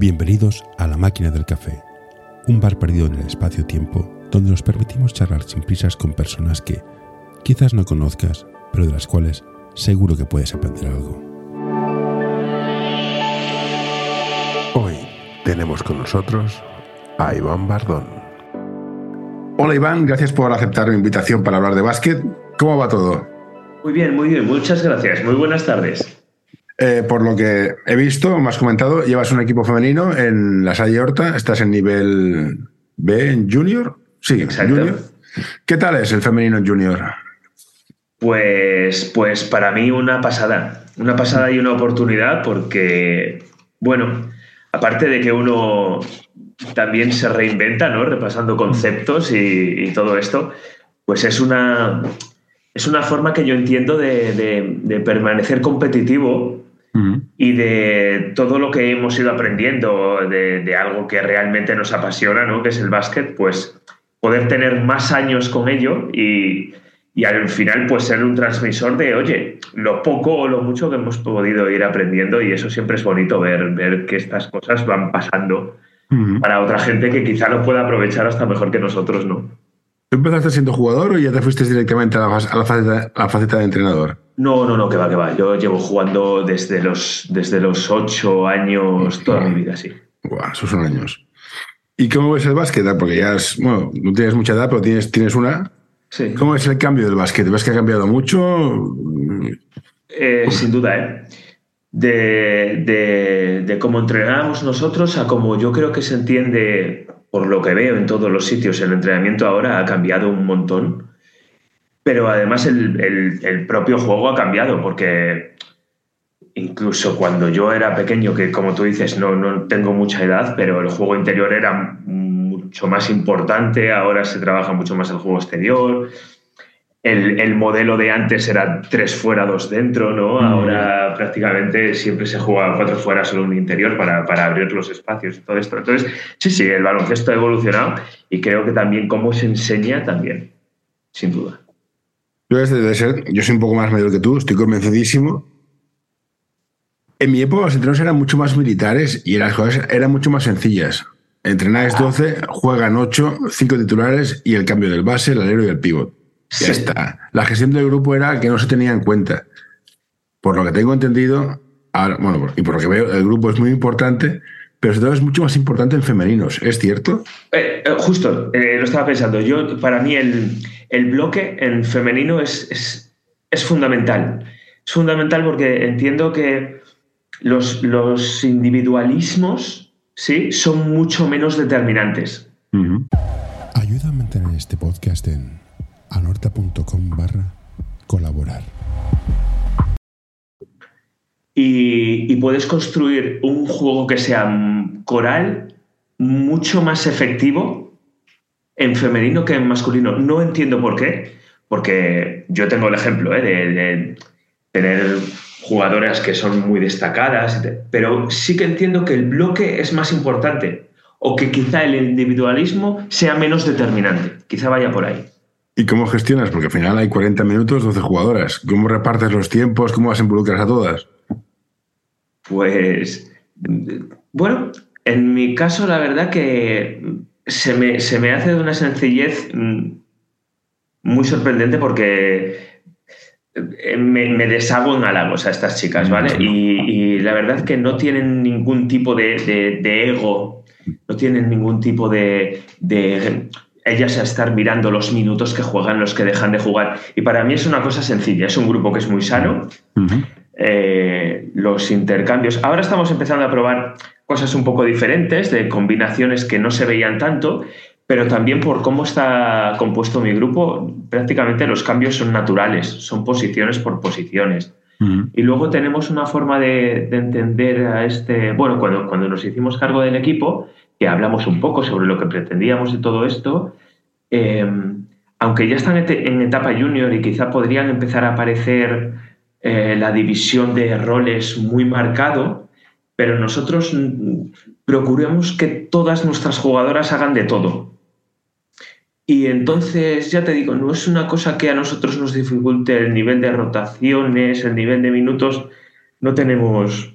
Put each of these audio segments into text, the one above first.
Bienvenidos a La Máquina del Café, un bar perdido en el espacio-tiempo donde nos permitimos charlar sin prisas con personas que quizás no conozcas, pero de las cuales seguro que puedes aprender algo. Hoy tenemos con nosotros a Iván Bardón. Hola Iván, gracias por aceptar mi invitación para hablar de básquet. ¿Cómo va todo? Muy bien, muy bien, muchas gracias. Muy buenas tardes. Eh, por lo que he visto, me has comentado, llevas un equipo femenino en la Salle Horta, estás en nivel B, en Junior. Sí, Exacto. Junior. ¿Qué tal es el femenino en Junior? Pues, pues para mí una pasada, una pasada y una oportunidad porque, bueno, aparte de que uno también se reinventa, ¿no? Repasando conceptos y, y todo esto, pues es una, es una forma que yo entiendo de, de- de permanecer competitivo y de todo lo que hemos ido aprendiendo de, de algo que realmente nos apasiona, ¿no? que es el básquet, pues poder tener más años con ello y, y al final pues ser un transmisor de, oye, lo poco o lo mucho que hemos podido ir aprendiendo y eso siempre es bonito ver, ver que estas cosas van pasando para otra gente que quizá lo pueda aprovechar hasta mejor que nosotros, ¿no? ¿Tú empezaste siendo jugador o ya te fuiste directamente a la, fas- a la faceta, a la faceta de entrenador? No, no, no, que va, que va. Yo llevo jugando desde los, desde los ocho años toda mi vida, sí. Buah, esos son años. ¿Y cómo ves el básquet? Ah, Porque ya es, bueno, no tienes mucha edad, pero tienes, tienes una. Sí. ¿Cómo es el cambio del básquet? ¿Ves que ha cambiado mucho? Eh, sin duda, ¿eh? De, de- de cómo entrenábamos nosotros a cómo yo creo que se entiende, por lo que veo en todos los sitios, el entrenamiento ahora ha cambiado un montón. Pero además el, el- el propio juego ha cambiado, porque incluso cuando yo era pequeño, que como tú dices, no, no tengo mucha edad, pero el juego interior era mucho más importante, ahora se trabaja mucho más el juego exterior. El, el modelo de antes era tres fuera, dos dentro, ¿no? Mm. Ahora prácticamente siempre se juega cuatro fuera, solo un interior para, para abrir los espacios y todo esto. Entonces, sí, sí, el baloncesto ha evolucionado y creo que también cómo se enseña también, sin duda. Yo, desde de ser, yo soy un poco más mayor que tú, estoy convencidísimo. En mi época los entrenos eran mucho más militares y las cosas eran mucho más sencillas. Entrenáis 12, juegan 8, 5 titulares y el cambio del base, el alero y el pivot. Ya Sí. está. La gestión del grupo era que no se tenía en cuenta. Por lo que tengo entendido, ahora- bueno, y por lo que veo, el grupo es muy importante, pero sobre todo es mucho más importante en femeninos. ¿Es cierto? Eh, eh, justo, eh, lo estaba pensando. Yo, para mí, el, el bloque en femenino es, es, es fundamental. Es fundamental porque entiendo que los, los individualismos ¿sí? son mucho menos determinantes. Ayuda a mantener este podcast en anorta.com barra colaborar. Y, puedes construir un juego que sea coral mucho más efectivo en femenino que en masculino. No entiendo por qué, porque yo tengo el ejemplo ¿eh? de, de tener jugadoras que son muy destacadas, pero sí que entiendo que el bloque es más importante o que quizá el individualismo sea menos determinante. Quizá vaya por ahí. ¿Y cómo gestionas? Porque al final hay 40 minutos, 12 jugadoras. ¿Cómo repartes los tiempos? ¿Cómo las involucras a todas? Pues, bueno, en mi caso la verdad que se me, se me hace de una sencillez mm, muy sorprendente porque eh, me, me deshago en halagos a estas chicas, ¿vale? Y, y la verdad que no tienen ningún tipo de, de- de ego, no tienen ningún tipo de, de ellas a estar mirando los minutos que juegan, los que dejan de jugar. Y para mí es una cosa sencilla, es un grupo que es muy sano, eh, los intercambios. Ahora estamos empezando a probar cosas un poco diferentes, de combinaciones que no se veían tanto, pero también por cómo está compuesto mi grupo, prácticamente los cambios son naturales, son posiciones por posiciones. Y luego tenemos una forma de, de entender a este, bueno, cuando, cuando nos hicimos cargo del equipo, que hablamos un poco sobre lo que pretendíamos de todo esto, eh, aunque ya están en etapa junior y quizá podrían empezar a aparecer eh, la división de roles muy marcado, pero nosotros mm, procuramos que todas nuestras jugadoras hagan de todo. Y entonces, ya te digo, no es una cosa que a nosotros nos dificulte el nivel de rotaciones, el nivel de minutos. No tenemos,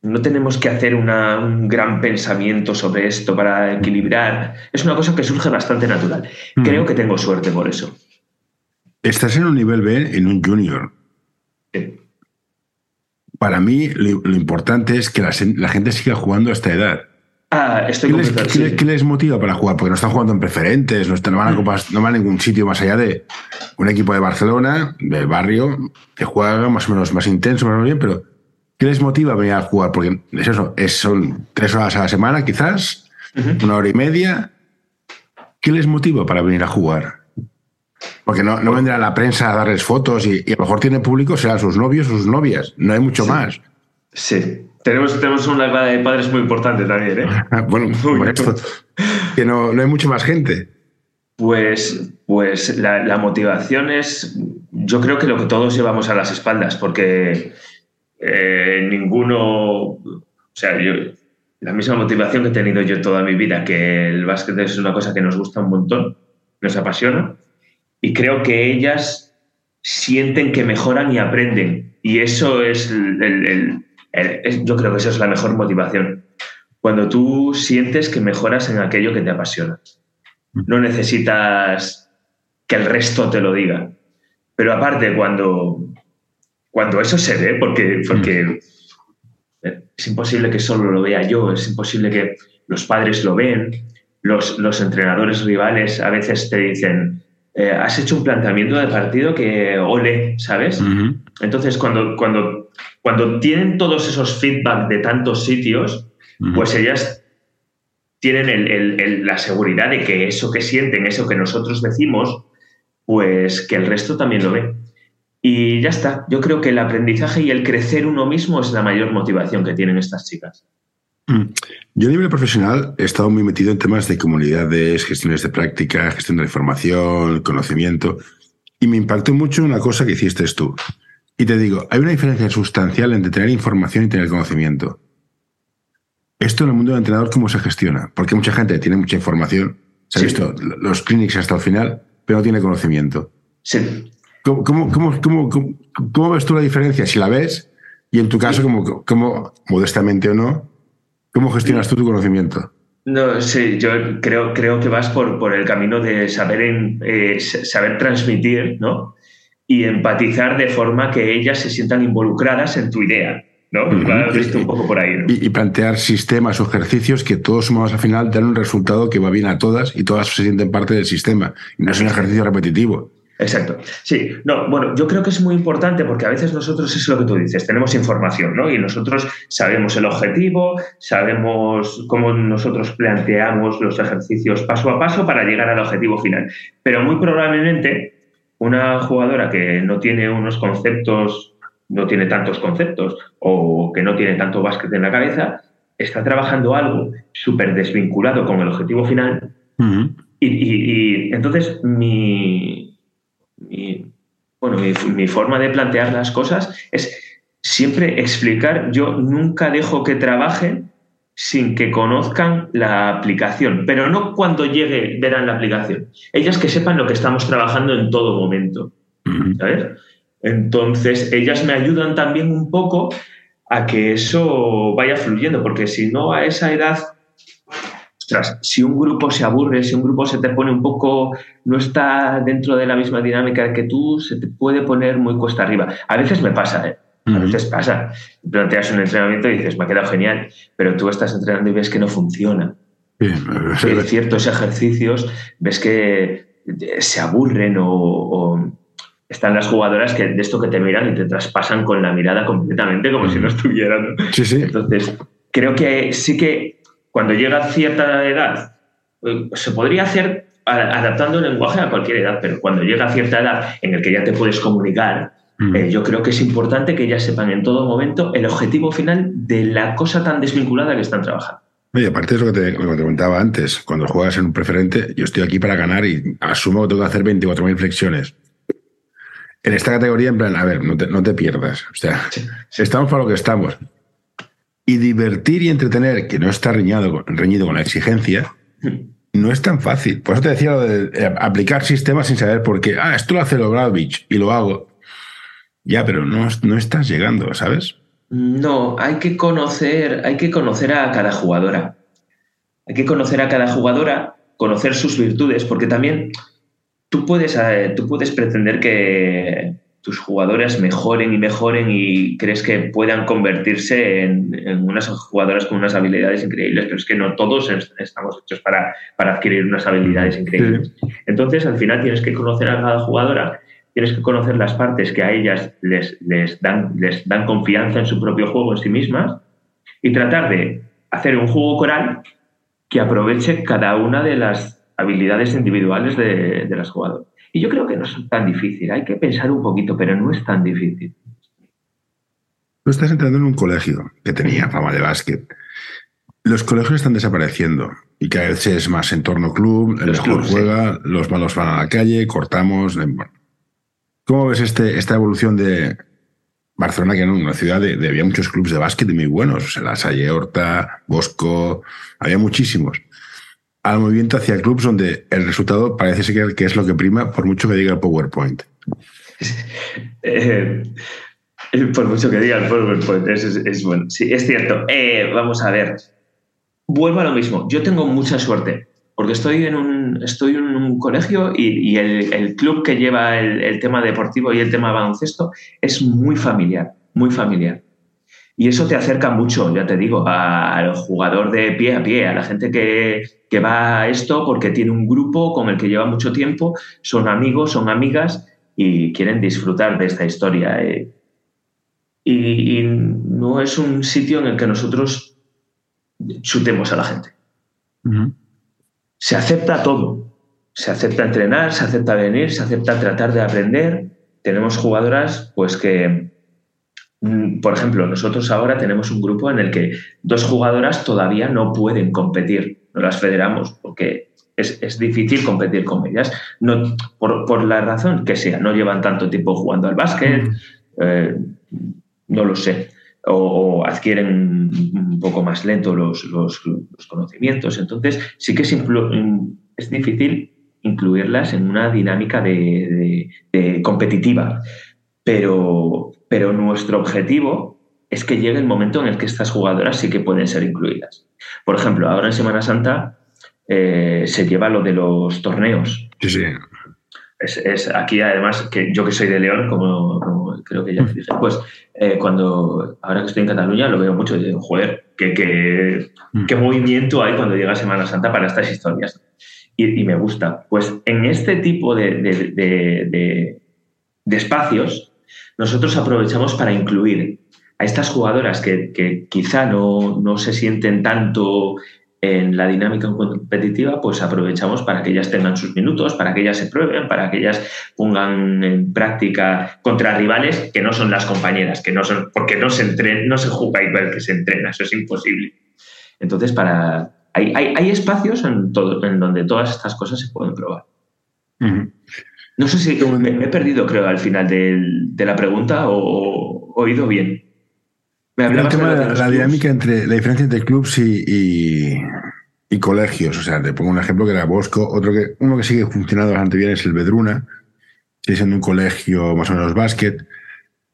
no tenemos que hacer un gran pensamiento sobre esto para equilibrar. Es una cosa que surge bastante natural. Creo que tengo suerte por eso. Estás en un nivel B, en un junior. Para mí, lo, importante es que la, gente siga jugando a esta edad. Ah, estoy ¿Qué, les, ¿qué, les, motiva para jugar? Porque no están jugando en preferentes, no, no, van a, no, van a, ningún sitio más allá de un equipo de Barcelona, del barrio, que juega más o menos más intenso, más o menos bien, pero ¿qué les motiva a venir a jugar? Porque es eso, son tres horas a la semana, quizás, una hora y media. ¿Qué les motiva para venir a jugar? Porque no, no vendrá la prensa a darles fotos y, a lo mejor tiene público, serán sus novios o sus novias. No hay mucho más. Sí. Tenemos, tenemos una grada de padres muy importante también, ¿eh? bueno, que no, no, hay mucha más gente. Pues, pues la, motivación es, yo creo que lo que todos llevamos a las espaldas, porque eh, ninguno, o sea, yo, la misma motivación que he tenido yo toda mi vida, que el básquet es una cosa que nos gusta un montón, nos apasiona, y creo que ellas sienten que mejoran y aprenden. Y eso es el, yo creo que esa es la mejor motivación. Cuando tú sientes que mejoras en aquello que te apasiona. No necesitas que el resto te lo diga. Pero aparte, cuando, cuando eso se ve, porque, porque es imposible que solo lo vea yo, es imposible que los padres lo ven, los, los entrenadores rivales a veces te dicen, eh, has hecho un planteamiento de partido que ole, ¿sabes? Entonces, cuando, cuando, cuando tienen todos esos feedback de tantos sitios, pues ellas tienen la seguridad de que eso que sienten, eso que nosotros decimos, pues que el resto también lo ve. Y ya está. Yo creo que el aprendizaje y el crecer uno mismo es la mayor motivación que tienen estas chicas. Mm. Yo a nivel profesional he estado muy metido en temas de comunidades, gestiones de práctica, gestión de la información, conocimiento, y me impactó mucho una cosa que hiciste tú. Y te digo, hay una diferencia sustancial entre tener información y tener conocimiento. Esto en el mundo del entrenador, ¿cómo se gestiona? Porque mucha gente tiene mucha información, se ha visto los clinics hasta el final, pero no tiene conocimiento. Sí. ¿Cómo, cómo, cómo, cómo, ves tú la diferencia? Si la ves, y en tu caso, como, como modestamente o no, ¿Cómo gestionas tú tu conocimiento? No, sí, yo creo, creo que vas por, por el camino de saber, en, eh, saber transmitir, ¿no? Y empatizar de forma que ellas se sientan involucradas en tu idea, ¿no? visto un poco por ahí, y, plantear sistemas o ejercicios que todos sumados al final dan un resultado que va bien a todas y todas se sienten parte del sistema. Y no es un ejercicio repetitivo. Exacto. Sí, no, bueno, yo creo que es muy importante porque a veces nosotros es lo que tú dices, tenemos información, ¿no? Y nosotros sabemos el objetivo, sabemos cómo nosotros planteamos los ejercicios paso a paso para llegar al objetivo final. Pero muy probablemente una jugadora que no tiene unos conceptos, no tiene tantos conceptos o que no tiene tanto básquet en la cabeza, está trabajando algo súper desvinculado con el objetivo final. y entonces mi, mi, bueno, mi, forma de plantear las cosas es siempre explicar, yo nunca dejo que trabajen sin que conozcan la aplicación, pero no cuando llegue verán la aplicación. Ellas que sepan lo que estamos trabajando en todo momento. Entonces, ellas me ayudan también un poco a que eso vaya fluyendo, porque si no a esa edad si un grupo se aburre, si un grupo se te pone un poco, no está dentro de la misma dinámica que tú, se te puede poner muy cuesta arriba. A veces me pasa, ¿eh? A veces pasa. Planteas un entrenamiento y dices, me ha quedado genial, pero tú estás entrenando y ves que no funciona. En ciertos ejercicios ves que se aburren o, están las jugadoras que de esto que te miran y te traspasan con la mirada completamente como si no estuvieran. Sí, sí. Entonces, creo que sí que cuando llega a cierta edad, eh, se podría hacer adaptando el lenguaje a cualquier edad, pero cuando llega a cierta edad en el que ya te puedes comunicar, mm. eh, yo creo que es importante que ya sepan en todo momento el objetivo final de la cosa tan desvinculada que están trabajando. Y aparte de lo que, te, comentaba antes, cuando juegas en un preferente, yo estoy aquí para ganar y asumo que tengo que hacer 24.000 flexiones. En esta categoría, en plan, a ver, no te, pierdas. O sea, estamos para lo que estamos y divertir y entretener, que no está reñido, reñido con la exigencia, no es tan fácil. Por eso te decía lo de eh, aplicar sistemas sin saber por qué. Ah, esto lo hace Logradovich y lo hago. Ya, pero no, no estás llegando, ¿sabes? No, hay que conocer, hay que conocer a cada jugadora. Hay que conocer a cada jugadora, conocer sus virtudes, porque también tú puedes, eh, tú puedes pretender que tus jugadores mejoren y mejoren y crees que puedan convertirse en, unas jugadoras con unas habilidades increíbles, pero es que no todos estamos hechos para, para adquirir unas habilidades increíbles. Entonces, al final tienes que conocer a cada jugadora tienes que conocer las partes que a ellas les, les, dan, les dan confianza en su propio juego, en sí mismas, y tratar de hacer un juego coral que aproveche cada una de las habilidades individuales de, las jugadoras. Y yo creo que no es tan difícil, hay que pensar un poquito, pero no es tan difícil. Tú estás entrando en un colegio que tenía fama de básquet. Los colegios están desapareciendo y cada vez es más entorno club, el mejor juega, los malos van a la calle, cortamos. ¿Cómo ves este, esta evolución de Barcelona, que era una ciudad de, había muchos clubes de básquet muy buenos? O sea, la Salle Horta, Bosco, había muchísimos. Al movimiento hacia clubes donde el resultado parece ser que es lo que prima, por mucho que diga el PowerPoint. Eh, por mucho que diga el PowerPoint, es, bueno. Sí, es cierto. Eh, vamos a ver. Vuelvo a lo mismo. Yo tengo mucha suerte porque estoy en un, estoy en un colegio y, el, club que lleva el, tema deportivo y el tema baloncesto es muy familiar, muy familiar. Y eso te acerca mucho, ya te digo, al jugador de pie a pie, a la gente que, va a esto porque tiene un grupo con el que lleva mucho tiempo, son amigos, son amigas y quieren disfrutar de esta historia. Eh. Y, no es un sitio en el que nosotros chutemos a la gente se acepta todo. Se acepta entrenar, se acepta venir, se acepta tratar de aprender. Tenemos jugadoras, pues que, por ejemplo, nosotros ahora tenemos un grupo en el que dos jugadoras todavía no pueden competir, no las federamos porque es, difícil competir con ellas, no, por, la razón que sea, no llevan tanto tiempo jugando al básquet, eh, no lo sé. O, adquieren un poco más lento los, conocimientos. Entonces, sí que es, es, difícil incluirlas en una dinámica de, competitiva, pero, pero nuestro objetivo es que llegue el momento en el que estas jugadoras sí que pueden ser incluidas. Por ejemplo, ahora en Semana Santa eh, se lleva lo de los torneos. Sí, sí. Es, aquí además que yo que soy de León, como, creo que ya mm. dije, pues eh, cuando ahora que estoy en Cataluña lo veo mucho digo, joder, qué, mm. qué, movimiento hay cuando llega Semana Santa para estas historias. Y, me gusta. Pues en este tipo de, de, de, espacios, nosotros aprovechamos para incluir a estas jugadoras que, que quizá no, no, se sienten tanto en la dinámica competitiva, pues aprovechamos para que ellas tengan sus minutos, para que ellas se prueben, para que ellas pongan en práctica contra rivales que no son las compañeras, que no son, porque no se entrena, no se juega igual que se entrena, eso es imposible. Entonces, para hay, hay, espacios en, todo, en donde todas estas cosas se pueden probar. No sé si me, he perdido, creo, al final de la pregunta o he oído bien el tema de la, dinámica entre la diferencia entre clubs y, colegios. O sea, te pongo un ejemplo que era Bosco, otro que, uno que sigue funcionando bastante bien es el Bedruna, sigue siendo un colegio más o menos básquet.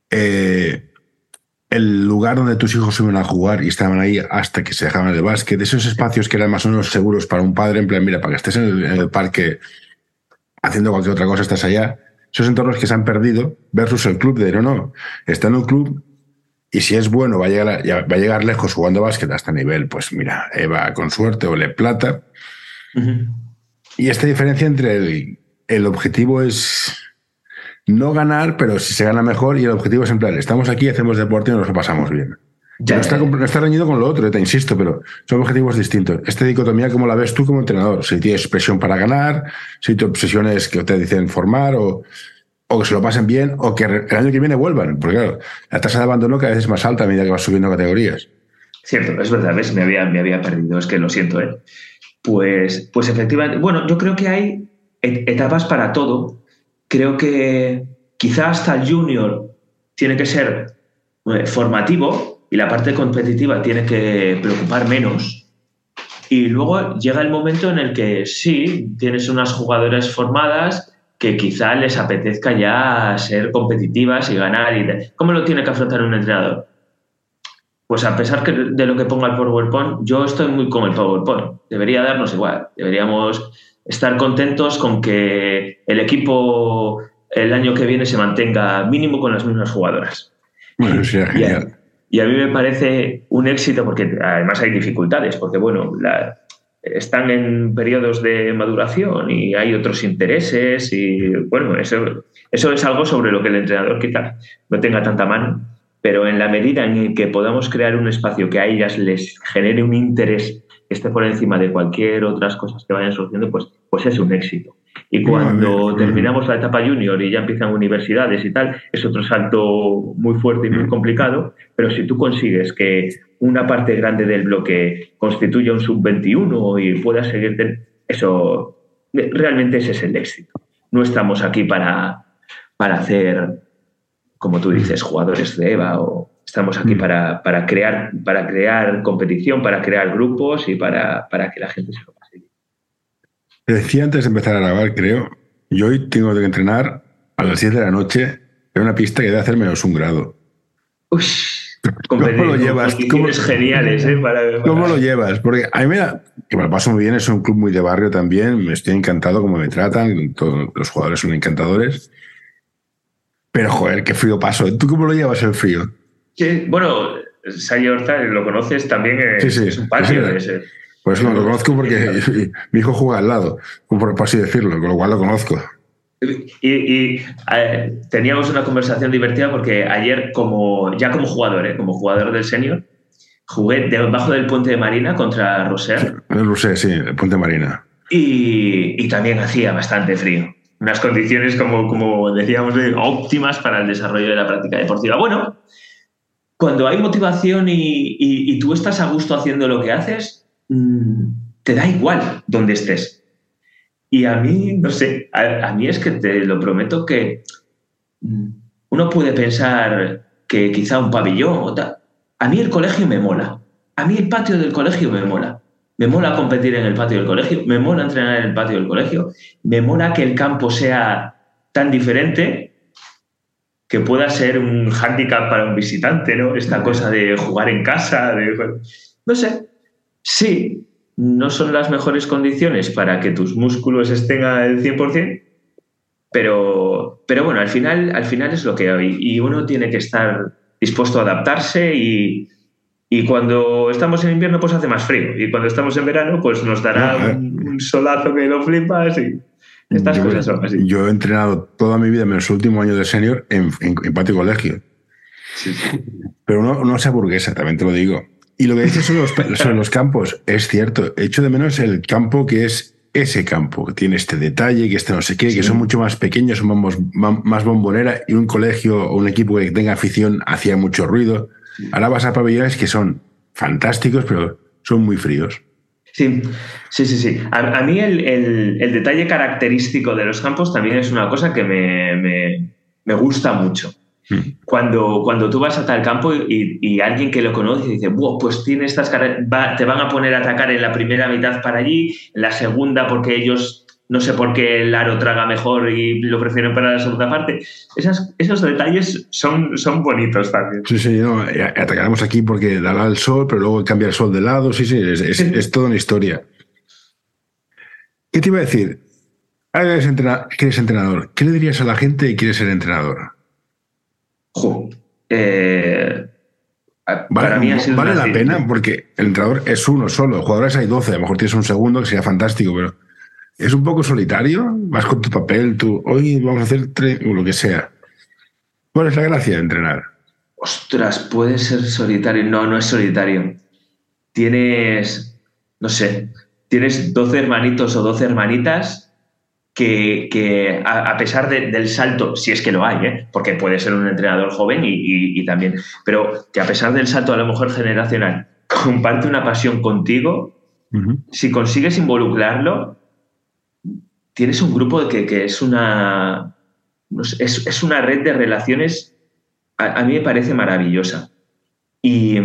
Eh, el lugar donde tus hijos iban a jugar y estaban ahí hasta que se dejaban el básquet, esos espacios que eran más o menos seguros para un padre, en plan, mira, para que estés en el, en el parque haciendo cualquier otra cosa, estás allá. Esos entornos que se han perdido versus el club de no, no, está en un club y si es bueno, va a llegar, va a llegar lejos jugando básquet hasta nivel, pues mira, Eva con suerte o Le Plata. Y esta diferencia entre el, el, objetivo es no ganar, pero si se gana mejor, y el objetivo es en plan, estamos aquí, hacemos deporte y nos lo pasamos bien. Ya, no, está, no está reñido con lo otro, te insisto, pero son objetivos distintos. Esta dicotomía, ¿cómo la ves tú como entrenador? Si tienes presión para ganar, si tu obsesión es que te dicen formar o o que se lo pasen bien, o que el año que viene vuelvan. Porque claro, la tasa de abandono cada vez es más alta a medida que vas subiendo categorías. Cierto, es verdad, ¿ves? Me había, me había perdido, es que lo siento, ¿eh? Pues, pues efectivamente, bueno, yo creo que hay etapas para todo. Creo que quizá hasta el junior tiene que ser eh, formativo y la parte competitiva tiene que preocupar menos. Y luego llega el momento en el que sí, tienes unas jugadoras formadas que quizá les apetezca ya ser competitivas y ganar. Y ¿Cómo lo tiene que afrontar un entrenador? pues a pesar de lo que ponga el PowerPoint, yo estoy muy con el PowerPoint. Debería darnos igual. Deberíamos estar contentos con que el equipo el año que viene se mantenga mínimo con las mismas jugadoras. Bueno, sería genial. Y a mí me parece un éxito porque además hay dificultades, porque bueno, están en periodos de maduración y hay otros intereses y bueno, eso, eso es algo sobre lo que el entrenador quizás no tenga tanta mano, pero en la medida en que podamos crear un espacio que a ellas les genere un interés que esté por encima de cualquier otras cosas que vayan surgiendo, pues, pues es un éxito. Y cuando terminamos la etapa junior y ya empiezan universidades y tal, es otro salto muy fuerte y muy complicado, pero si tú consigues que una parte grande del bloque constituya un sub-21 y pueda seguir, eso realmente ese es el éxito. No estamos aquí para, para hacer, como tú dices, jugadores de EVA o estamos aquí para, para, crear, para crear competición, para crear grupos y para, para que la gente se lo te decía antes de empezar a grabar, creo, yo hoy tengo que entrenar a las 10 de la noche en una pista que debe hacer menos un grado. Uy, ¿Cómo lo llevas? ¿Cómo, geniales, ¿eh? ¿Cómo lo llevas? Porque a mí me da, que me lo paso muy bien, es un club muy de barrio también, me estoy encantado como me tratan, todos los jugadores son encantadores. Pero joder, qué frío paso. ¿Tú cómo lo llevas el frío? Sí, bueno, Sayo Horta, lo conoces también, sí, sí, es un patio. Pues lo conozco porque mi hijo juega al lado, por, así decirlo, con lo cual lo conozco. Y, eh, teníamos una conversación divertida porque ayer, como ya como jugador, eh, como jugador del senior, jugué debajo del puente de Marina contra Roser. Roser, sí, el puente de Marina. Y, también hacía bastante frío. Unas condiciones, como, como decíamos, óptimas para el desarrollo de la práctica deportiva. Bueno, cuando hay motivación y tú estás a gusto haciendo lo que haces, te da igual donde estés. Y a mí, no sé, a, mí es que te lo prometo que mm, uno puede pensar que quizá un pabellón o tal. A mí el colegio me mola. A mí el patio del colegio me mola. Me mola competir en el patio del colegio, me mola entrenar en el patio del colegio, me mola que el campo sea tan diferente que pueda ser un hándicap para un visitante, ¿no? Esta cosa de jugar en casa, de... No sé, Sí, no son las mejores condiciones para que tus músculos estén al 100%, pero, pero bueno, al final, al final es lo que hay y uno tiene que estar dispuesto a adaptarse y, cuando estamos en invierno pues hace más frío y cuando estamos en verano pues nos dará un, solazo que lo flipas y estas cosas son así. Yo he entrenado toda mi vida, menos el último año de senior, en, en, patio colegio. Pero no se aburguesa, también te lo digo. Y lo que dices sobre los, campos, es cierto. Echo de menos el campo que es ese campo, que tiene este detalle, que este no sé qué, que son mucho más pequeños, son más bombonera y un colegio o un equipo que tenga afición hacía mucho ruido. Ahora vas a pabellones que son fantásticos, pero son muy fríos. Sí, sí, sí, sí. A, mí el, detalle característico de los campos también es una cosa que me gusta mucho. Hmm. Cuando, cuando tú vas a tal campo y, alguien que lo conoce dice, pues tiene estas te van a poner a atacar en la primera mitad para allí, en la segunda porque ellos no sé por qué el aro traga mejor y lo prefieren para la segunda parte. Esas, esos detalles son, son bonitos también. Sí, sí, no, eh, atacaremos aquí porque dará el sol, pero luego cambia el sol de lado. Sí, sí, es, es, toda una historia. ¿Qué te iba a decir? Ahora que eres entrenador. ¿Qué le dirías a la gente que quiere ser entrenador? Eh, vale, la pena porque el entrenador es uno solo, jugadores hay 12, a lo mejor tienes un segundo que sería fantástico, pero es un poco solitario, vas con tu papel, tú, hoy vamos a hacer lo que sea. ¿Cuál es la gracia de entrenar? Ostras, puede ser solitario. No, no es solitario. Tienes, no sé, tienes 12 hermanitos o 12 hermanitas que, a, pesar del salto, si es que lo hay, ¿eh? porque puede ser un entrenador joven y, también, pero que a pesar del salto a lo mejor generacional, comparte una pasión contigo, si consigues involucrarlo, tienes un grupo que, que es una es, una red de relaciones, a, mí me parece maravillosa. Y,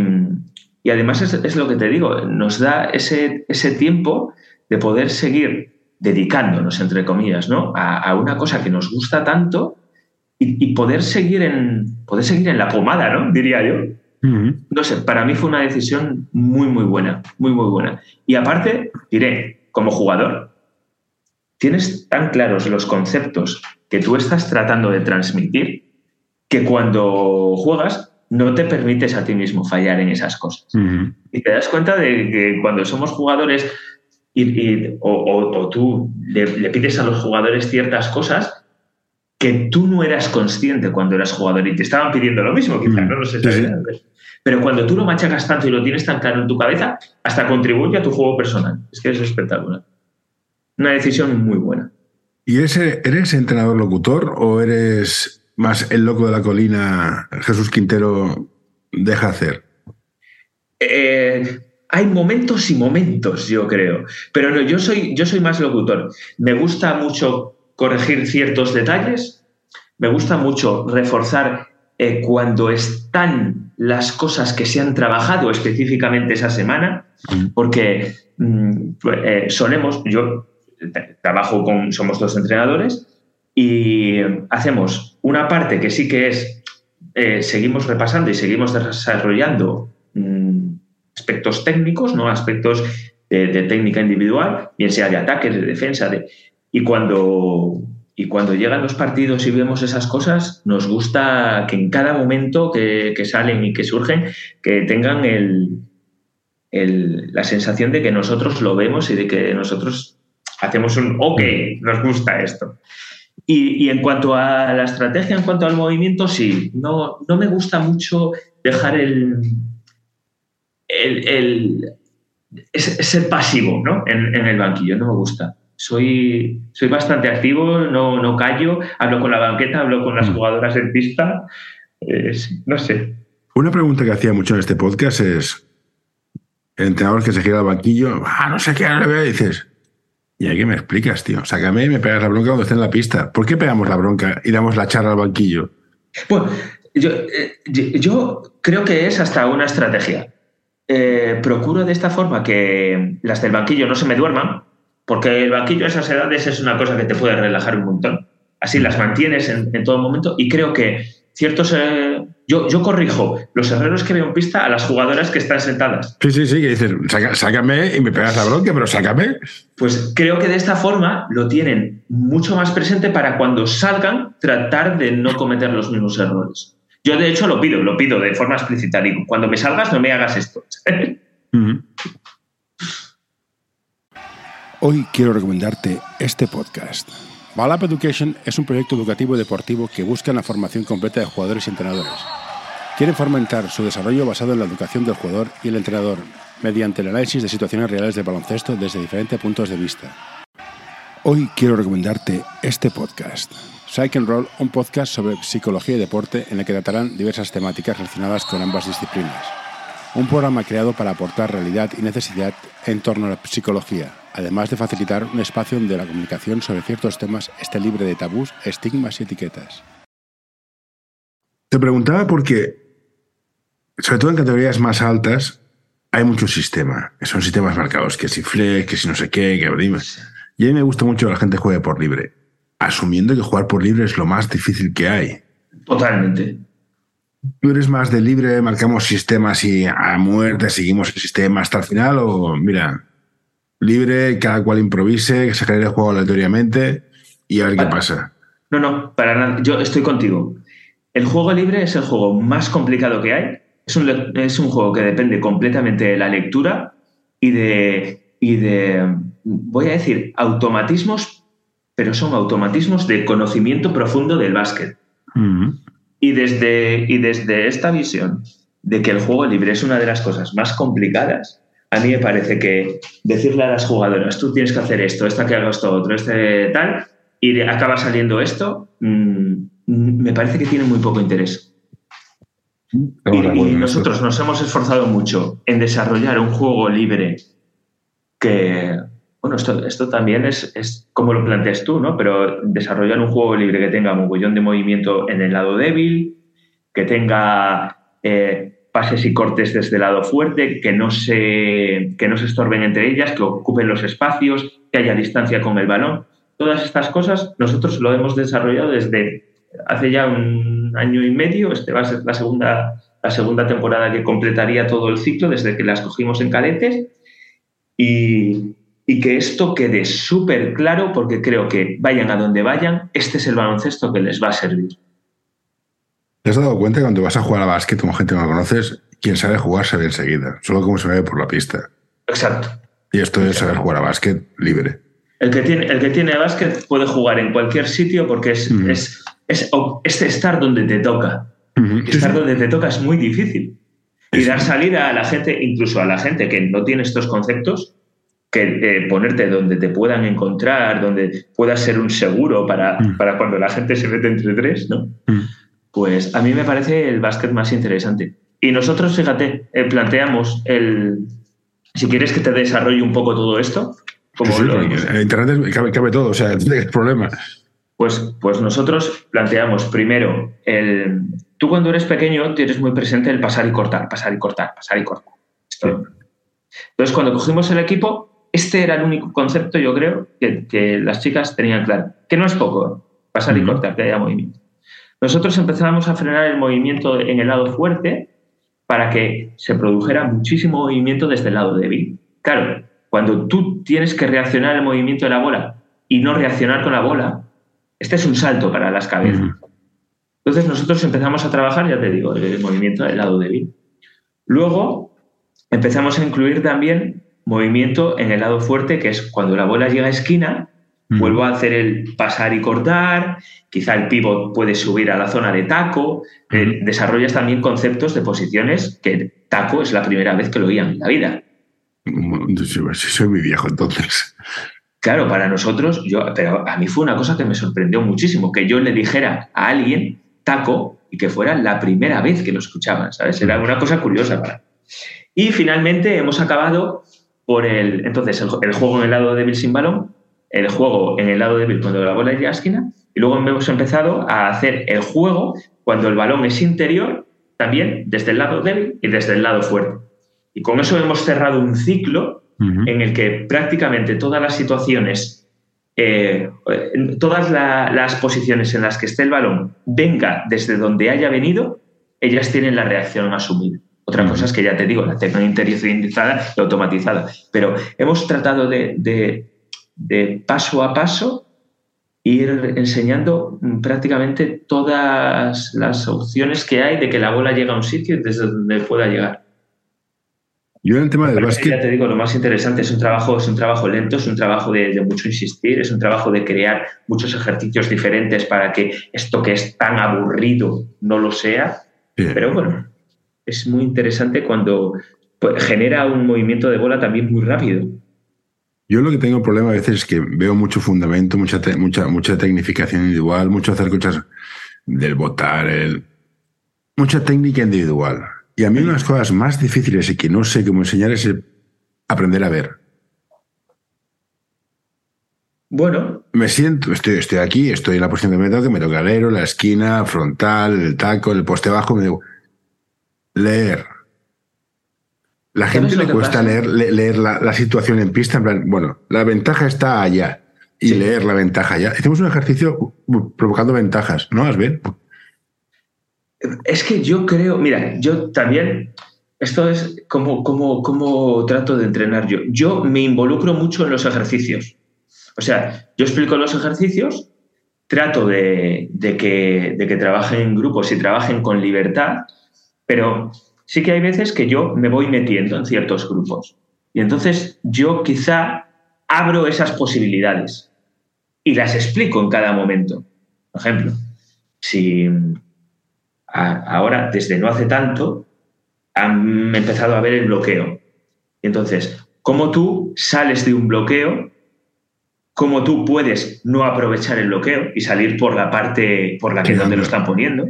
además es, es, lo que te digo, nos da ese, ese tiempo de poder seguir dedicándonos, entre comillas, ¿no? a, una cosa que nos gusta tanto y, poder, seguir en, poder seguir en la pomada, ¿no? Diría yo. No sé, para mí fue una decisión muy, muy buena, muy, muy buena. Y aparte, diré, como jugador, tienes tan claros los conceptos que tú estás tratando de transmitir que cuando juegas no te permites a ti mismo fallar en esas cosas. Y te das cuenta de que cuando somos jugadores y, o, tú le, pides a los jugadores ciertas cosas que tú no eras consciente cuando eras jugador y te estaban pidiendo lo mismo, quizás, no lo sé. Pero cuando tú lo machacas tanto y lo tienes tan claro en tu cabeza, hasta contribuye a tu juego personal. Es que es espectacular. Una decisión muy buena. ¿Y ese, eres entrenador locutor o eres más el loco de la colina, Jesús Quintero, deja hacer? Eh, hay momentos y momentos, yo creo. Pero no, yo soy, yo soy más locutor. Me gusta mucho corregir ciertos detalles. Me gusta mucho reforzar eh, cuando están las cosas que se han trabajado específicamente esa semana, mm. porque mm, eh, solemos, yo trabajo con, somos dos entrenadores y hacemos una parte que sí que es, eh, seguimos repasando y seguimos desarrollando mm, aspectos técnicos, ¿no? aspectos de, técnica individual, bien sea de ataque, de defensa, de, y cuando y cuando llegan los partidos y vemos esas cosas, nos gusta que en cada momento que, salen y que surgen, que tengan el, la sensación de que nosotros lo vemos y de que nosotros hacemos un, ok, nos gusta esto. Y, en cuanto a la estrategia, en cuanto al movimiento, sí, no, no me gusta mucho dejar el, el, ser pasivo ¿no? en, en el banquillo, no me gusta soy, soy bastante activo, no, no callo, hablo con la banqueta, hablo con las mm. jugadoras en pista, no sé. Una pregunta que hacía mucho en este podcast es, el entrenador que se gira al banquillo, ah, no sé qué, ahora le veo, dices, ¿y ahí qué me explicas, tío? Sácame y me pegas la bronca cuando esté en la pista. ¿Por qué pegamos la bronca y damos la charla al banquillo? Bueno, yo, yo creo que es hasta una estrategia. Eh, procuro de esta forma que las del banquillo no se me duerman, porque el banquillo a esas edades es una cosa que te puede relajar un montón. Así las mantienes en, todo momento y creo que ciertos... Eh, yo, yo corrijo los errores que veo en pista a las jugadoras que están sentadas. Sí, sí, sí, que dicen, sácame y me pegas la bronca, pero sácame. Pues creo que de esta forma lo tienen mucho más presente para cuando salgan tratar de no cometer los mismos errores. Yo de hecho lo pido, lo pido de forma explícita. Digo, cuando me salgas no me hagas esto. Hoy quiero recomendarte este podcast. Balap Education es un proyecto educativo y deportivo que busca la formación completa de jugadores y entrenadores. Quieren fomentar su desarrollo basado en la educación del jugador y el entrenador, mediante el análisis de situaciones reales de baloncesto desde diferentes puntos de vista. Hoy quiero recomendarte este podcast. And Roll, un podcast sobre psicología y deporte en el que tratarán diversas temáticas relacionadas con ambas disciplinas. Un programa creado para aportar realidad y necesidad en torno a la psicología, además de facilitar un espacio donde la comunicación sobre ciertos temas esté libre de tabús, estigmas y etiquetas. Te preguntaba porque, sobre todo en categorías más altas, hay mucho sistema. Son sistemas marcados, que si flex, que si no sé qué, que abrimos. Y a mí me gusta mucho que la gente juegue por libre, asumiendo que jugar por libre es lo más difícil que hay. Totalmente. ¿Tú eres más de libre, marcamos sistemas y a muerte seguimos el sistema hasta el final? O mira, libre, cada cual improvise, que se genere el juego aleatoriamente y a ver qué pasa. No, no, para nada. Yo estoy contigo. El juego libre es el juego más complicado que hay. Es un, es un juego que depende completamente de la lectura y de, y de, voy a decir, automatismos, pero son automatismos de conocimiento profundo del básquet. y, desde, y desde esta visión de que el juego libre es una de las cosas más complicadas, a mí me parece que decirle a las jugadoras, tú tienes que hacer esto, esta que haga esto otro, este tal, y acaba saliendo esto, mm, me parece que tiene muy poco interés. Y, nosotros nos hemos esforzado mucho en desarrollar un juego libre que, esto, esto también es, es, como lo planteas tú, ¿no? Pero desarrollar un juego libre que tenga mogollón de movimiento en el lado débil, que tenga eh, pases y cortes desde el lado fuerte, que no, se, que no se estorben entre ellas, que ocupen los espacios, que haya distancia con el balón. Todas estas cosas nosotros lo hemos desarrollado desde hace ya un año y medio, este va a ser la segunda la segunda temporada que completaría todo el ciclo desde que las cogimos en cadetes y, y que esto quede súper claro porque creo que vayan a donde vayan, este es el baloncesto que les va a servir. ¿Te has dado cuenta que cuando vas a jugar a básquet con gente que no conoces, quien sabe jugar sabe enseguida, solo como se ve por la pista? Exacto. Y esto es saber jugar a básquet libre. El que tiene, el que tiene básquet puede jugar en cualquier sitio porque es, es, es, estar donde te toca. Estar donde te toca es muy difícil. Y dar salida a la gente, incluso a la gente que no tiene estos conceptos, que eh, ponerte donde te puedan encontrar, donde puedas ser un seguro para, para cuando la gente se mete entre tres, ¿no? Pues a mí me parece el básquet más interesante. Y nosotros, fíjate, eh, planteamos el, si quieres que te desarrolle un poco todo esto, como en Internet cabe, todo, o sea, no tienes problema. Pues, pues nosotros planteamos primero el. Tú cuando eres pequeño tienes muy presente el pasar y cortar, pasar y cortar, pasar y cortar. Entonces, cuando cogimos el equipo, este era el único concepto, yo creo, que, las chicas tenían claro. Que no es poco, pasar y cortar, que haya movimiento. Nosotros empezamos a frenar el movimiento en el lado fuerte para que se produjera muchísimo movimiento desde el lado débil. Claro, cuando tú tienes que reaccionar al movimiento de la bola y no reaccionar con la bola, este es un salto para las cabezas. Entonces nosotros empezamos a trabajar, ya te digo, el movimiento del lado débil. Luego empezamos a incluir también movimiento en el lado fuerte, que es cuando la bola llega a esquina, vuelvo a hacer el pasar y cortar, quizá el pivot puede subir a la zona de taco, eh, desarrollas también conceptos de posiciones que taco es la primera vez que lo oían en la vida. Soy muy viejo entonces. Claro, para nosotros, yo, pero a mí fue una cosa que me sorprendió muchísimo, que yo le dijera a alguien taco y que fuera la primera vez que lo escuchaban, ¿sabes? Era una cosa curiosa para. Y finalmente hemos acabado por el, entonces, el, juego en el lado débil sin balón, el juego en el lado débil cuando la bola es de esquina, y luego hemos empezado a hacer el juego cuando el balón es interior, también desde el lado débil y desde el lado fuerte. Y con eso hemos cerrado un ciclo en el que prácticamente todas las situaciones, eh, todas las posiciones en las que esté el balón venga desde donde haya venido, ellas tienen la reacción asumida. Otra cosa es que ya te digo, la tengo interiorizada y automatizada. Pero hemos tratado de, de paso a paso ir enseñando prácticamente todas las opciones que hay de que la bola llegue a un sitio desde donde pueda llegar. Yo en el tema del básquet. Ya te digo, lo más interesante es un trabajo, es un trabajo lento, es un trabajo de, mucho insistir, es un trabajo de crear muchos ejercicios diferentes para que esto que es tan aburrido no lo sea. Pero bueno, es muy interesante cuando pues, genera un movimiento de bola también muy rápido. Yo lo que tengo problema a veces es que veo mucho fundamento, mucha, mucha, mucha tecnificación individual, mucho hacer cosas del botar, el, mucha técnica individual. Y a mí una de las cosas más difíciles y que no sé cómo enseñar es aprender a ver. Bueno. Me siento, estoy, estoy aquí, estoy en la posición que me toca, me toca el la esquina, frontal, el taco, el poste bajo, me digo, leer. La gente le cuesta leer, leer la, situación en pista, en plan, bueno, la ventaja está allá y leer la ventaja allá. Hicimos un ejercicio provocando ventajas, ¿no? ¿Has ven? Es que yo creo, mira, yo también, esto es como, como, como trato de entrenar yo. Yo me involucro mucho en los ejercicios. O sea, yo explico los ejercicios, trato de, que, de que trabajen en grupos y trabajen con libertad, pero sí que hay veces que yo me voy metiendo en ciertos grupos. Y entonces yo quizá abro esas posibilidades y las explico en cada momento. Por ejemplo, si ahora, desde no hace tanto, han empezado a ver el bloqueo. Entonces, ¿cómo tú sales de un bloqueo? ¿Cómo tú puedes no aprovechar el bloqueo y salir por la parte por la que donde lo están poniendo?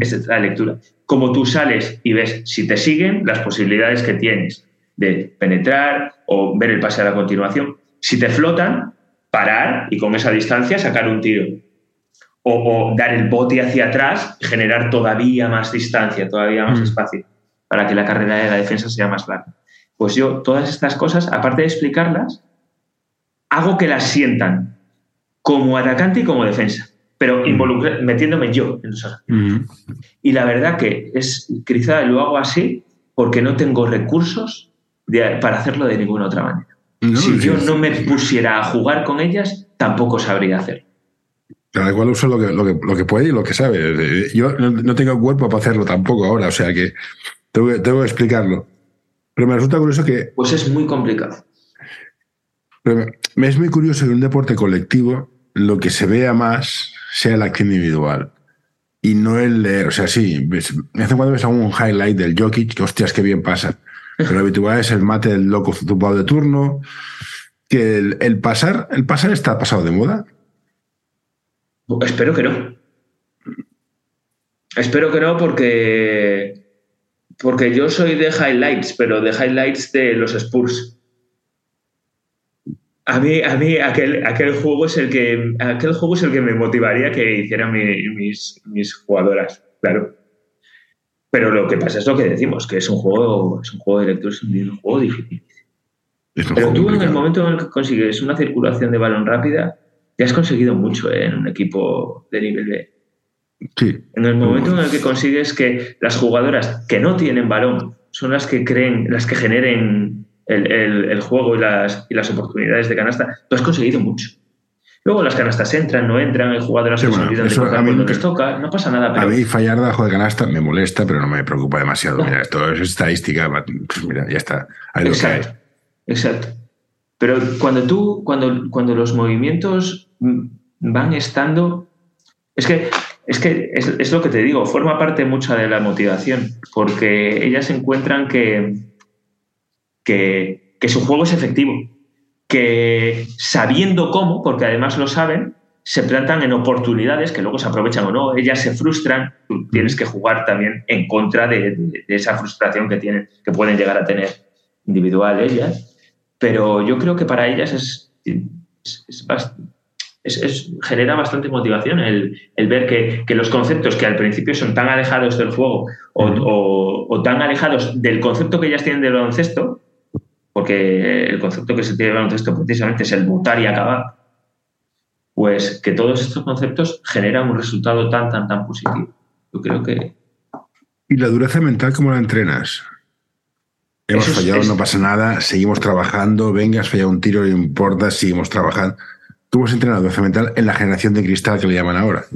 Esa es la lectura. Cómo tú sales y ves si te siguen las posibilidades que tienes de penetrar o ver el pase a la continuación. Si te flotan, parar y con esa distancia sacar un tiro o, dar el bote hacia atrás y generar todavía más distancia, todavía más espacio, para que la carrera de la defensa sea más larga. Pues yo, todas estas cosas, aparte de explicarlas, hago que las sientan como atacante y como defensa. Pero metiéndome yo en esos Y la verdad que es, quizá lo hago así porque no tengo recursos para hacerlo de ninguna otra manera. si yo no me pusiera a jugar con ellas, tampoco sabría hacerlo. Cada cual usa lo que, lo, que, puede y lo que sabe. Yo no, tengo cuerpo para hacerlo tampoco ahora, o sea que tengo, que tengo que explicarlo. Pero me resulta curioso que... Pues es muy complicado. me es muy curioso que en un deporte colectivo lo que se vea más sea la acción individual y no el leer. O sea, sí, me hace cuando ves algún highlight del Jokic, que hostias, qué bien pasa. Pero lo habitual es el mate del loco tumbado de turno. Que el, pasar, el pasar está pasado de moda. Espero que no. Espero que no, porque. Porque yo soy de highlights, pero de highlights de los Spurs. A mí, a mí aquel, aquel, juego es el que, aquel juego es el que me motivaría que hicieran mis, mis jugadoras, claro. Pero lo que pasa es lo que decimos, que es un juego, es un juego de lectura, es un juego difícil. Pero tú en el momento en el que consigues una circulación de balón rápida, ya has conseguido mucho ¿eh? en un equipo de nivel B. Sí. En el momento en el que consigues que las jugadoras que no tienen balón son las que creen, las que generen el, juego y las, y las, oportunidades de canasta, tú has conseguido mucho. Luego las canastas entran, no entran, el jugador se olvida de cuando les toca, no pasa nada. A mí fallar debajo de canasta me molesta, pero no me preocupa demasiado. Mira, esto es estadística, pues mira, ya está. exacto, exacto. Pero cuando tú, cuando, cuando los movimientos van estando, es que es que es, es, lo que te digo, forma parte mucha de la motivación, porque ellas encuentran que, que, su juego es efectivo, que sabiendo cómo, porque además lo saben, se plantan en oportunidades que luego se aprovechan o no, ellas se frustran, tú tienes que jugar también en contra de, esa frustración que, tienen, que pueden llegar a tener individual ellas, pero yo creo que para ellas es, es, genera bastante motivación el, ver que, los conceptos que al principio son tan alejados del juego o, o, tan alejados del concepto que ellas tienen del baloncesto, porque el concepto que se tiene de baloncesto precisamente es el votar y acabar, pues que todos estos conceptos generan un resultado tan, tan, tan positivo. Yo creo que... ¿Y la dureza mental cómo la entrenas? Hemos fallado, no pasa nada, seguimos trabajando, venga, has fallado un tiro, no importa, seguimos trabajando. ¿Cómo has entrenado dureza mental en la generación de cristal que le llaman ahora?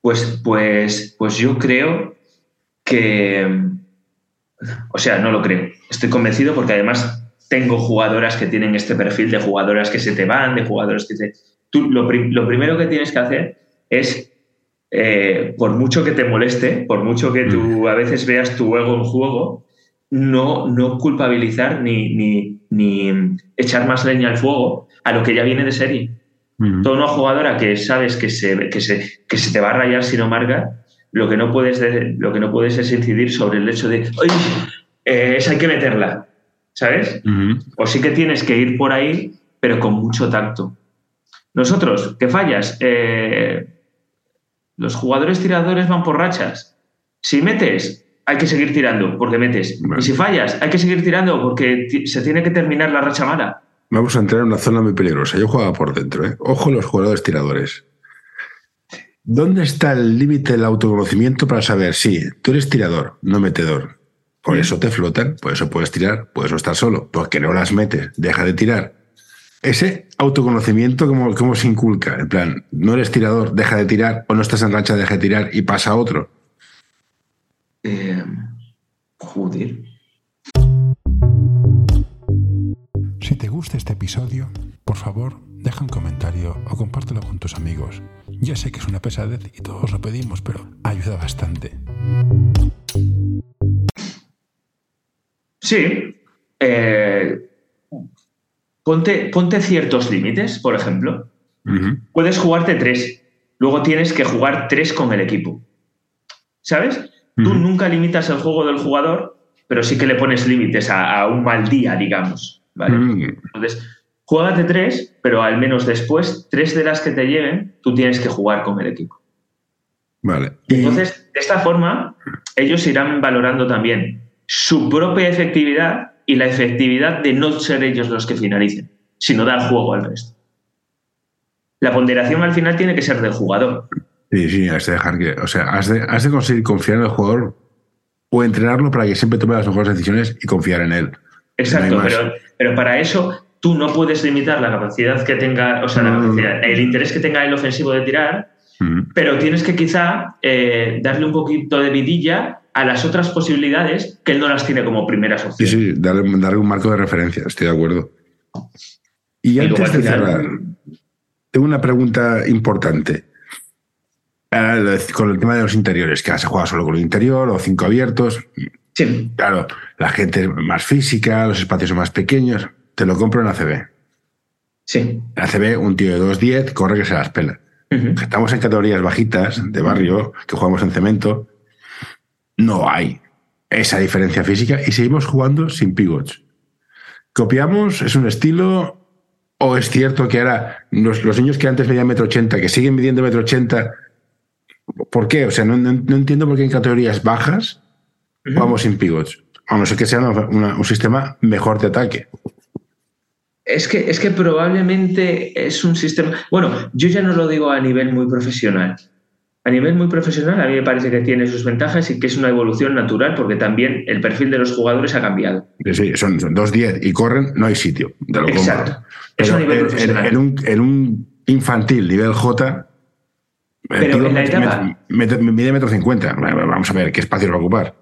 Pues, pues, pues yo creo que o sea, no lo creo. Estoy convencido porque además tengo jugadoras que tienen este perfil de jugadoras que se te van, de jugadores que te... Tú lo, primero que tienes que hacer es, eh, por mucho que te moleste, por mucho que tú mm. a veces veas tu ego en juego, no, no culpabilizar ni, ni, echar más leña al fuego a lo que ya viene de serie. Mm. Toda una jugadora que sabes que se, que se, que se te va a rayar si no marca, lo que no puedes, lo que no puedes es incidir sobre el hecho de, oye, eh, esa hay que meterla, ¿sabes? O sí que tienes que ir por ahí, pero con mucho tacto. Nosotros, ¿qué fallas? Eh, los jugadores tiradores van por rachas. Si metes, hay que seguir tirando porque metes. Y si fallas, hay que seguir tirando porque se tiene que terminar la racha mala. Vamos a entrar en una zona muy peligrosa. Yo jugaba por dentro. ¿eh? Ojo los jugadores tiradores. ¿Dónde está el límite del autoconocimiento para saber si tú eres tirador, no metedor? Por eso te flotan, por eso puedes tirar, por eso estás solo, porque no las metes, deja de tirar. Ese autoconocimiento, ¿cómo, cómo se inculca? En plan, no eres tirador, deja de tirar, o no estás en racha, deja de tirar y pasa a otro. Eh, joder. Si te gusta este episodio, por favor, deja un comentario o compártelo con tus amigos. Ya sé que es una pesadez y todos lo pedimos, pero ayuda bastante. Sí. Eh, ponte, ponte, ciertos límites, por ejemplo. Puedes jugarte tres. Luego tienes que jugar tres con el equipo. ¿Sabes? Tú nunca limitas el juego del jugador, pero sí que le pones límites a, un mal día, digamos. ¿vale? Entonces, Juégate tres, pero al menos después, tres de las que te lleguen, tú tienes que jugar con el equipo. Vale. Entonces, de esta forma, ellos irán valorando también su propia efectividad y la efectividad de no ser ellos los que finalicen, sino dar juego al resto. la ponderación al final tiene que ser del jugador. Sí, sí, has de dejar que, o sea, has de, has de conseguir confiar en el jugador o entrenarlo para que siempre tome las mejores decisiones y confiar en él. Exacto, pero, pero para eso tú no puedes limitar la capacidad que tenga, o sea, el interés que tenga el ofensivo de tirar, pero tienes que quizá eh, darle un poquito de vidilla a las otras posibilidades que él no las tiene como primeras opciones. Sí, sí, darle, un marco de referencia, estoy de acuerdo. Y, antes de cerrar, tengo una pregunta importante. Con el tema de los interiores, que se juega solo con el interior o cinco abiertos. Sí. Claro, la gente es más física, los espacios son más pequeños. Te lo compro en ACB. Sí. En ACB, un tío de 2'10 corre que se las pela. Estamos en categorías bajitas de barrio, que jugamos en cemento. No hay esa diferencia física y seguimos jugando sin pivots. ¿Copiamos? ¿Es un estilo? ¿O es cierto que ahora los, niños que antes medían metro ochenta, que siguen midiendo metro ochenta, ¿por qué? O sea, no, entiendo por qué en categorías bajas jugamos sin pivots. A no ser que sea un sistema mejor de ataque. Es que, es que probablemente es un sistema. Bueno, yo ya no lo digo a nivel muy profesional. A nivel muy profesional, a mí me parece que tiene sus ventajas y que es una evolución natural porque también el perfil de los jugadores ha cambiado. Sí, son, son 2-10 y corren, no hay sitio. lo Exacto. en, un, infantil, nivel J, pero en la etapa. Mide metro cincuenta. Vamos a ver qué espacio va a ocupar.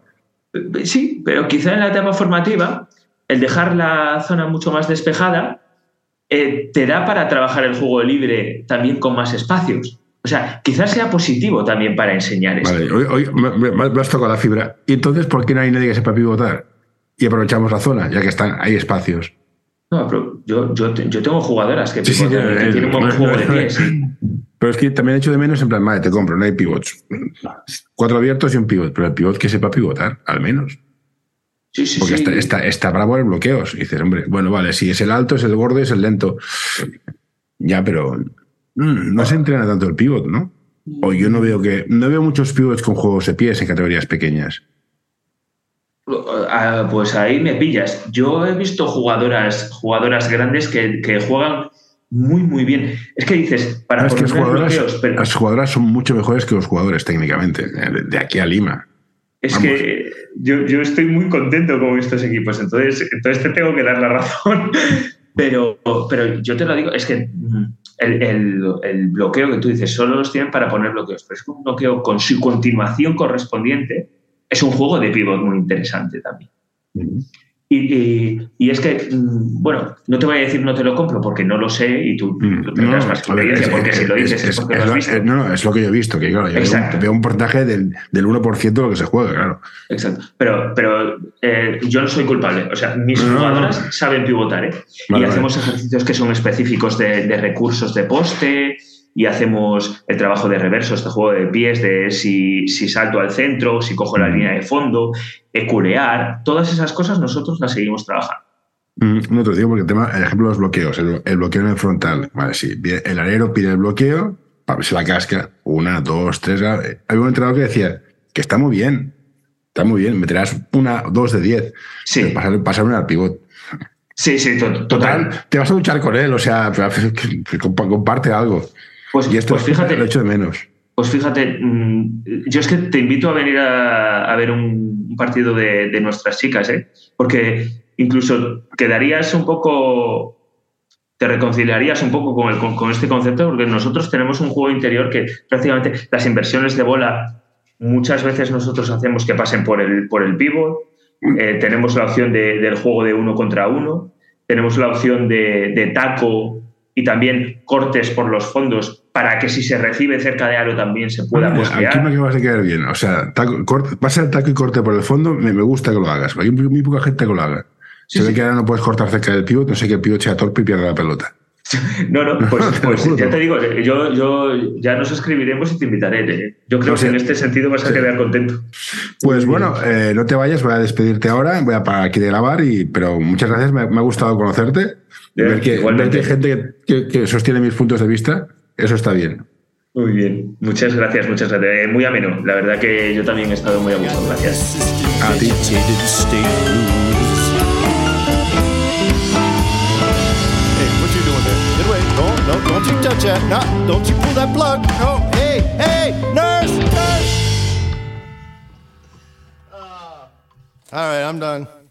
Sí, pero quizá en la etapa formativa el dejar la zona mucho más despejada eh, te da para trabajar el juego libre también con más espacios. O sea, quizás sea positivo también para enseñar esto. Vale, hoy, me, has tocado la fibra. ¿Y entonces por qué no hay nadie que sepa pivotar? Y aprovechamos la zona, ya que están, hay espacios. No, pero yo, tengo jugadoras que, tienen un buen juego de pies. Pero es que también he hecho de menos en plan, vale, te compro, no hay pivots. Cuatro abiertos y un pivot, pero el pivot que sepa pivotar, al menos. Porque Está, está, bravo el bloqueos. Y dices, hombre, bueno, vale, si es el alto, es el gordo, es el lento. Ya, pero mm, no se entrena tanto el pivot, ¿no? O yo no veo que. No veo muchos pivots con juegos de pies en categorías pequeñas. Ah, pues ahí me pillas. Yo he visto jugadoras, jugadoras grandes que, juegan muy, muy bien. Es que dices, para que las jugadoras, las jugadoras son mucho mejores que los jugadores técnicamente, de aquí a Lima. Es que yo, estoy muy contento con estos equipos, entonces, entonces te tengo que dar la razón. Pero, pero yo te lo digo, es que mm, el, bloqueo que tú dices, solo los tienen para poner bloqueos, pero es que un bloqueo con su continuación correspondiente es un juego de pivot muy interesante también. Y, es que, mm, bueno, no te voy a decir no te lo compro porque no lo sé y tú, mm, tendrás más experiencia, porque si lo dices es, porque lo has visto. no, no, es lo que yo he visto, que claro, yo veo, un porcentaje del, del 1% de lo que se juega, claro. Exacto. Pero, pero eh, yo no soy culpable. O sea, mis jugadoras saben pivotar, ¿eh? y hacemos ejercicios que son específicos de, de recursos de poste, y hacemos el trabajo de reverso, este juego de pies, de si, si salto al centro, si cojo la línea de fondo, ecurear, todas esas cosas nosotros las seguimos trabajando. Mm, no te digo porque el tema, el ejemplo de los bloqueos, el, bloqueo en el frontal, vale, sí, el alero pide el bloqueo, se la casca, una, dos, tres. Había un entrenador que decía que está muy bien, está muy bien, meterás una, dos de diez, sí. pasar, pasar al pivot. Sí, sí, total. Te vas a luchar con él, o sea, comparte algo. Pues, y esto pues fíjate, lo hecho de menos. Pues fíjate, mm, yo es que te invito a venir a, ver un, partido de, nuestras chicas, ¿eh? porque incluso quedarías un poco, te reconciliarías un poco con, el, con, este concepto, porque nosotros tenemos un juego interior que prácticamente las inversiones de bola muchas veces nosotros hacemos que pasen por el, por el pivot, eh, tenemos la opción del juego de uno contra uno, tenemos la opción de, de taco y también cortes por los fondos para que si se recibe cerca de aro también se pueda postear. Aquí me acabas de quedar bien. O sea, taco, corte, va a ser taco y corte por el fondo, me, gusta que lo hagas. Hay muy, poca gente que lo haga. se ve que ahora no puedes cortar cerca del pivot, no sé que el pivot sea torpe y pierda la pelota. No, no, pues, pues ya te digo, yo, yo, ya nos escribiremos y te invitaré. Yo creo que en este sentido vas a quedar contento. Pues bueno, eh, no te vayas, voy a despedirte ahora, voy a parar aquí de grabar, y, pero muchas gracias, me, me ha gustado conocerte ver, que, hay gente que, sostiene mis puntos de vista, eso está bien. Muy bien, muchas gracias, muchas gracias. Eh, muy ameno, la verdad que yo también he estado muy a gusto, gracias. A ti. don't you touch that. No, don't you pull that plug. No, hey, hey, nurse, nurse. Uh, all right, I'm done.